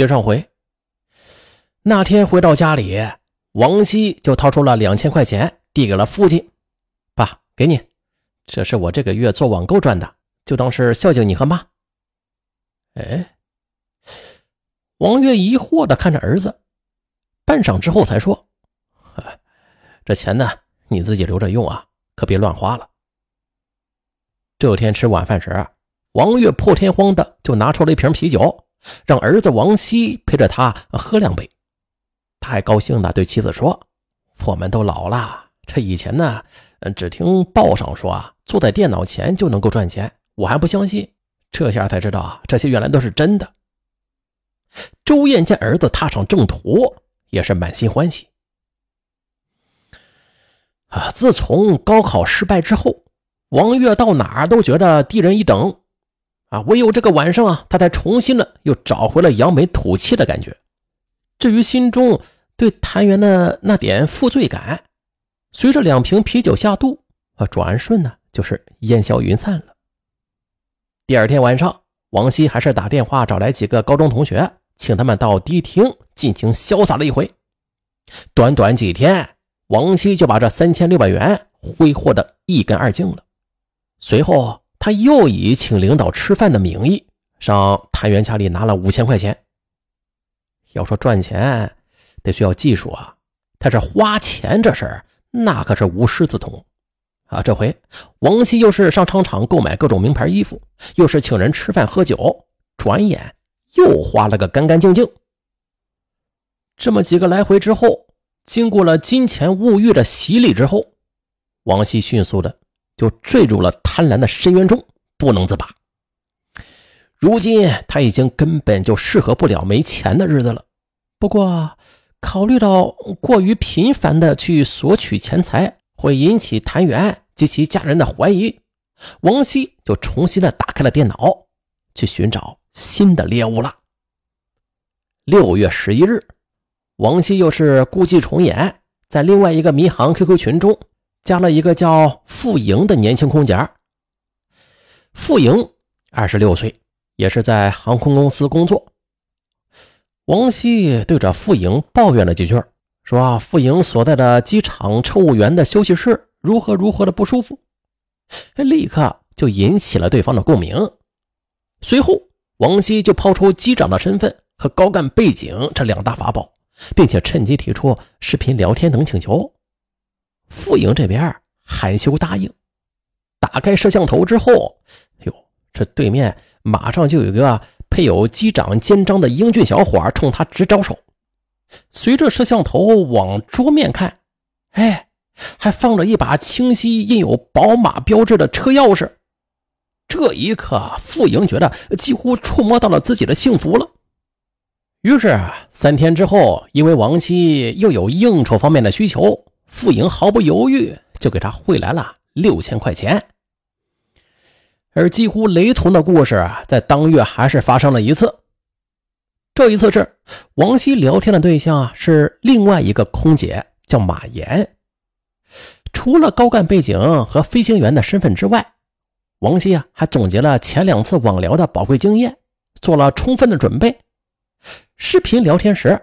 接上回，那天回到家里，王希就掏出了两千块钱，递给了父亲：“爸，给你，这是我这个月做网购赚的，就当是孝敬你和妈。”哎，王月疑惑的看着儿子，半晌之后才说：“这钱呢，你自己留着用啊，可别乱花了。”这天吃晚饭时，王月破天荒的就拿出了一瓶啤酒，让儿子王希陪着他喝两杯。他还高兴的对妻子说：“我们都老了，这以前呢，只听报上说啊，坐在电脑前就能够赚钱，我还不相信。这下才知道啊，这些原来都是真的。”周燕见儿子踏上正途，也是满心欢喜。啊，自从高考失败之后。王月到哪儿都觉得低人一等，啊，唯有这个晚上啊，他才重新的又找回了扬眉吐气的感觉。至于心中对谭元的那点负罪感，随着两瓶啤酒下肚，啊，转瞬呢就是烟消云散了。第二天晚上，王希还是打电话找来几个高中同学，请他们到迪厅尽情潇洒了一回。短短几天，王希就把这三千六百元挥霍的一干二净了。随后，他又以请领导吃饭的名义上谭元家里拿了五千块钱。要说赚钱，得需要技术啊。但是花钱这事儿，那可是无师自通啊。这回王希又是上商场购买各种名牌衣服，又是请人吃饭喝酒，转眼又花了个干干净净。这么几个来回之后，经过了金钱物欲的洗礼之后，王希迅速的。就坠入了贪婪的深渊中，不能自拔。如今他已经根本就适合不了没钱的日子了。不过，考虑到过于频繁的去索取钱财会引起谭元及其家人的怀疑，王希就重新的打开了电脑，去寻找新的猎物了。六月十一日，王希又是故伎重演，在另外一个民航 QQ 群中。加了一个叫傅莹的年轻空姐。傅莹二十六岁，也是在航空公司工作。王希对着傅莹抱怨了几句，说傅莹所在的机场乘务员的休息室如何如何的不舒服，立刻就引起了对方的共鸣。随后，王希就抛出机长的身份和高干背景这两大法宝，并且趁机提出视频聊天等请求。傅莹这边含羞答应，打开摄像头之后，哟，这对面马上就有一个配有机长肩章的英俊小伙冲他直招手。随着摄像头往桌面看，哎，还放着一把清晰印有宝马标志的车钥匙。这一刻，傅莹觉得几乎触摸到了自己的幸福了。于是三天之后，因为王希又有应酬方面的需求。傅莹毫不犹豫就给他汇来了六千块钱，而几乎雷同的故事在当月还是发生了一次。这一次是王希聊天的对象啊，是另外一个空姐，叫马岩。除了高干背景和飞行员的身份之外，王希啊还总结了前两次网聊的宝贵经验，做了充分的准备。视频聊天时，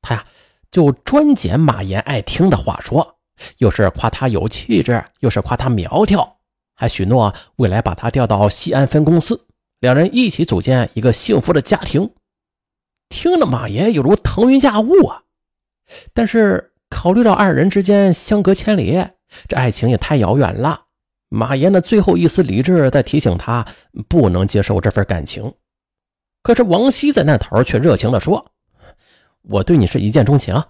他呀。就专捡马岩爱听的话说，又是夸他有气质，又是夸他苗条，还许诺未来把他调到西安分公司，两人一起组建一个幸福的家庭。听着马岩犹如腾云驾雾啊！但是考虑到二人之间相隔千里，这爱情也太遥远了。马岩的最后一丝理智在提醒他不能接受这份感情。可是王熙在那头却热情地说。我对你是一见钟情，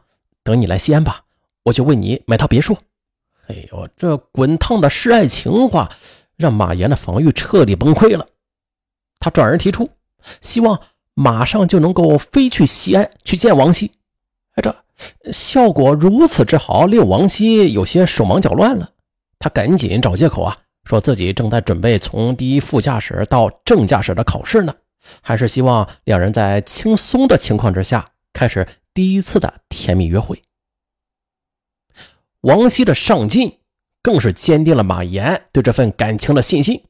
等你来西安吧，我就为你买套别墅。哎呦，这滚烫的示爱情话让马岩的防御彻底崩溃了。他转而提出，希望马上就能够飞去西安去见王熙。哎，这效果如此之好，令王熙有些手忙脚乱了。他赶紧找借口啊，说自己正在准备从第一副驾驶到正驾驶的考试呢，还是希望两人在轻松的情况之下。开始第一次的甜蜜约会，王希的上进更是坚定了马岩对这份感情的信心。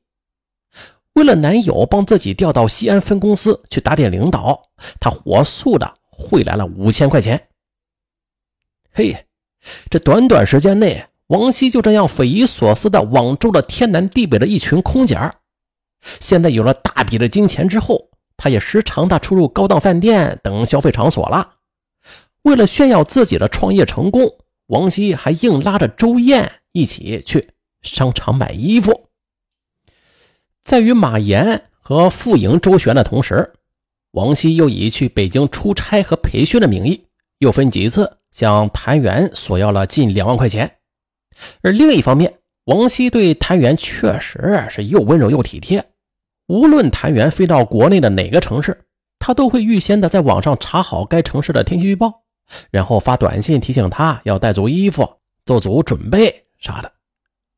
为了男友帮自己调到西安分公司去打点领导，她火速的汇来了五千块钱。嘿，这短短时间内，王希就这样匪夷所思的网住了天南地北的一群空姐。现在有了大笔的金钱之后，他也时常的出入高档饭店等消费场所了。为了炫耀自己的创业成功，王希还硬拉着周燕一起去商场买衣服。在与马岩和傅莹周旋的同时，王希又以去北京出差和培训的名义，又分几次向谭元索要了近两万块钱。而另一方面，王希对谭元确实是又温柔又体贴。无论谭元飞到国内的哪个城市，他都会预先的在网上查好该城市的天气预报，然后发短信提醒他要带足衣服、做足准备啥的。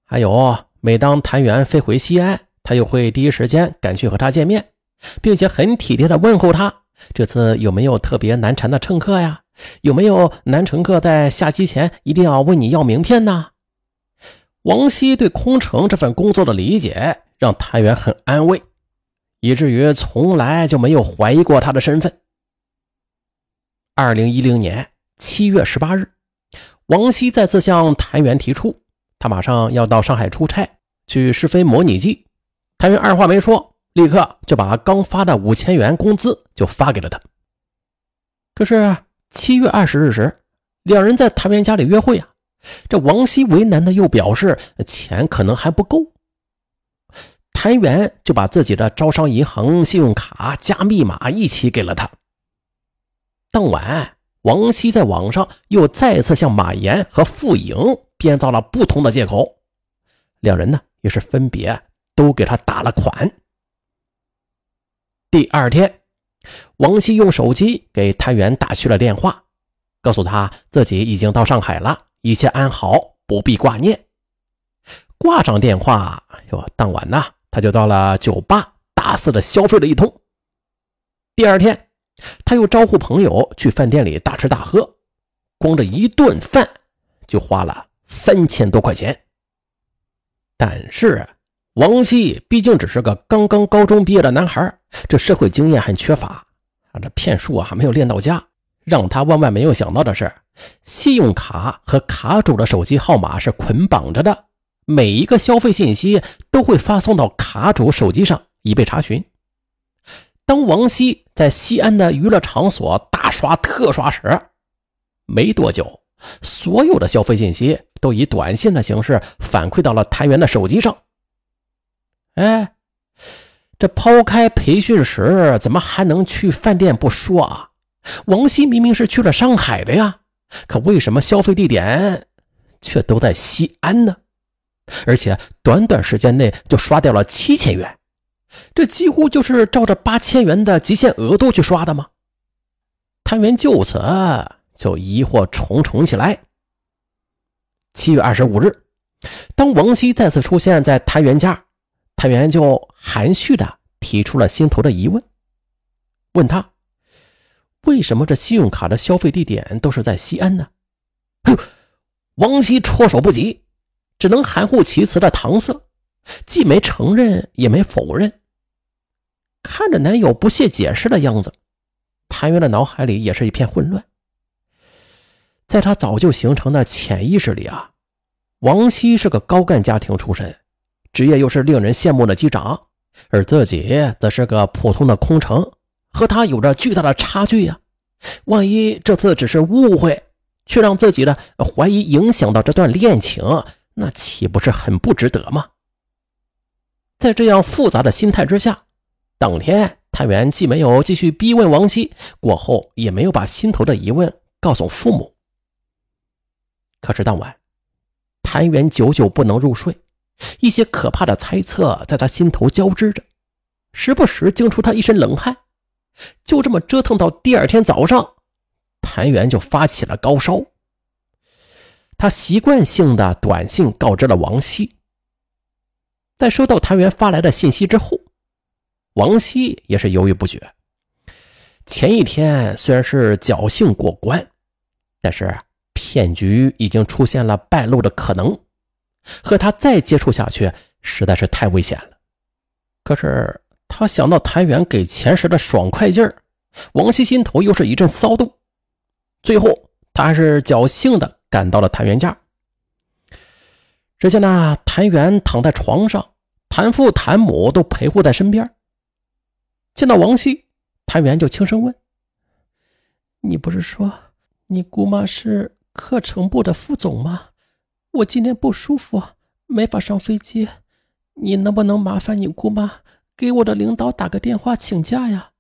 还有，每当谭元飞回西安，他又会第一时间赶去和他见面，并且很体贴的问候他：这次有没有特别难缠的乘客呀？有没有男乘客在下机前一定要问你要名片呢？王希对空乘这份工作的理解让谭元很安慰，以至于从来就没有怀疑过他的身份。二零一零年七月十八日，王希再次向谭元提出，他马上要到上海出差去试飞模拟机。谭元二话没说，立刻就把刚发的五千元工资就发给了他。可是七月二十日时，两人在谭元家里约会啊，这王希为难的又表示钱可能还不够。谭元就把自己的招商银行信用卡加密码一起给了他。当晚，王希在网上又再次向马岩和傅莹编造了不同的借口，两人呢也是分别。都给他打了款。第二天，王希用手机给谭元打去了电话，告诉他自己已经到上海了，一切安好，不必挂念。挂上电话，哟，当晚呢，他就到了酒吧，大肆的消费了一通。第二天，他又招呼朋友去饭店里大吃大喝，光这一顿饭就花了三千多块钱。但是。王希毕竟只是个刚刚高中毕业的男孩，这社会经验很缺乏啊，这骗术啊还没有练到家。让他万万没有想到的是，信用卡和卡主的手机号码是捆绑着的，每一个消费信息都会发送到卡主手机上，以被查询。当王希在西安的娱乐场所大刷特刷时，没多久，所有的消费信息都以短信的形式反馈到了谭元的手机上。哎，这抛开培训时，怎么还能去饭店不说啊？王熙明明是去了上海的呀，可为什么消费地点却都在西安呢？而且短短时间内就刷掉了七千元，这几乎就是照着八千元的极限额度去刷的吗？谭元就此就疑惑重重起来。七月二十五日，当王希再次出现在谭元家。谭元就含蓄的提出了心头的疑问，问他为什么这信用卡的消费地点都是在西安呢？哎呦，王希措手不及，只能含糊其辞的搪塞，既没承认也没否认。看着男友不屑解释的样子，谭元的脑海里也是一片混乱。在他早就形成的潜意识里啊，王希是个高干家庭出身。职业又是令人羡慕的机长，而自己则是个普通的空乘，和他有着巨大的差距呀。万一这次只是误会，却让自己的怀疑影响到这段恋情，那岂不是很不值得吗？在这样复杂的心态之下，当天探员既没有继续逼问王熙，过后也没有把心头的疑问告诉父母。可是当晚，谭元久久不能入睡。一些可怕的猜测在他心头交织着，时不时惊出他一身冷汗。就这么折腾到第二天早上，谭元就发起了高烧。他习惯性的短信告知了王希。在收到谭元发来的信息之后，王希也是犹豫不决。前一天虽然是侥幸过关，但是骗局已经出现了败露的可能。和他再接触下去实在是太危险了。可是他想到谭元给钱时的爽快劲儿，王希心头又是一阵骚动。最后，他还是侥幸的赶到了谭元家。只见那谭元躺在床上，谭父、谭母都陪护在身边。见到王熙，谭元就轻声问：“你不是说你姑妈是课程部的副总吗？我今天不舒服，没法上飞机，你能不能麻烦你姑妈给我的领导打个电话请假呀？”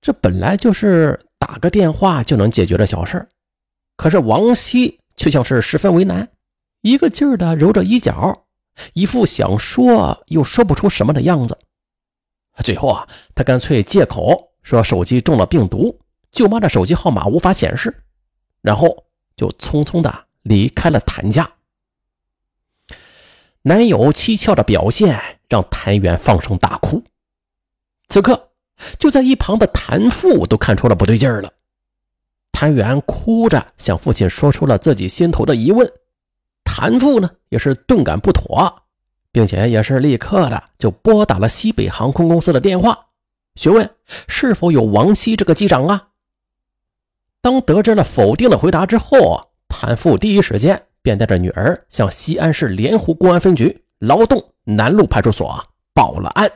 这本来就是打个电话就能解决的小事儿可是王熙却像是十分为难，一个劲儿的揉着衣角，一副想说又说不出什么的样子。最后啊，他干脆借口说手机中了病毒，舅妈的手机号码无法显示，然后就匆匆的离开了谭家。男友蹊跷的表现让谭元放声大哭。此刻。就在一旁的谭父都看出了不对劲儿了，谭元哭着向父亲说出了自己心头的疑问，谭父呢也是顿感不妥，并且也是立刻的就拨打了西北航空公司的电话，询问是否有王希这个机长啊。当得知了否定的回答之后，谭父第一时间便带着女儿向西安市莲湖公安分局劳动南路派出所报了案。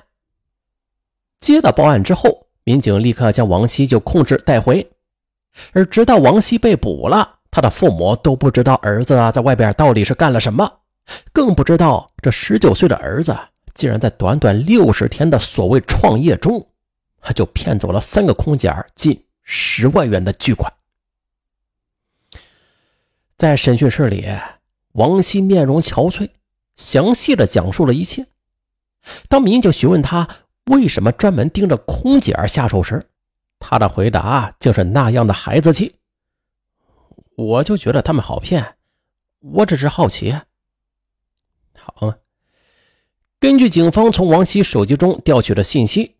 接到报案之后，民警立刻将王希就控制带回，而直到王希被捕了，他的父母都不知道儿子啊在外边到底是干了什么，更不知道这十九岁的儿子竟然在短短六十天的所谓创业中，他就骗走了三个空姐近十万元的巨款。在审讯室里，王希面容憔悴，详细的讲述了一切。当民警询问他。为什么专门盯着空姐儿下手时，他的回答竟是那样的孩子气？我就觉得他们好骗，我只是好奇。好，根据警方从王希手机中调取的信息，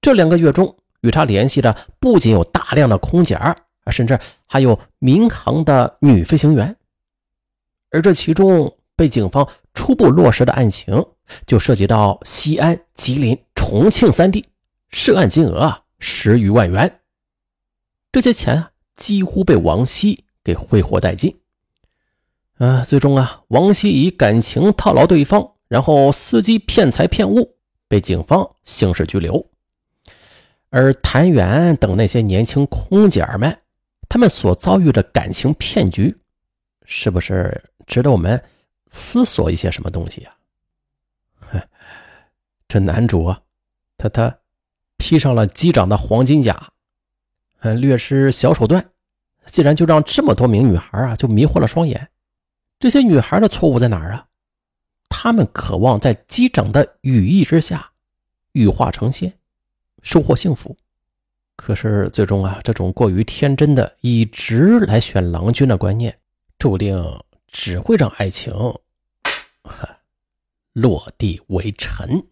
这两个月中与他联系的不仅有大量的空姐儿甚至还有民航的女飞行员，而这其中被警方初步落实的案情。就涉及到西安、吉林、重庆三地，涉案金额啊十余万元。这些钱啊几乎被王希给挥霍殆尽。啊，最终啊，王希以感情套牢对方，然后伺机骗财骗物，被警方刑事拘留。而谭元等那些年轻空姐们，他们所遭遇的感情骗局，是不是值得我们思索一些什么东西呀？这男主啊，他他披上了机长的黄金甲，嗯，略施小手段，竟然就让这么多名女孩啊就迷惑了双眼。这些女孩的错误在哪儿啊？她们渴望在机长的羽翼之下羽化成仙，收获幸福。可是最终啊，这种过于天真的以直来选郎君的观念，注定只会让爱情 落地为尘。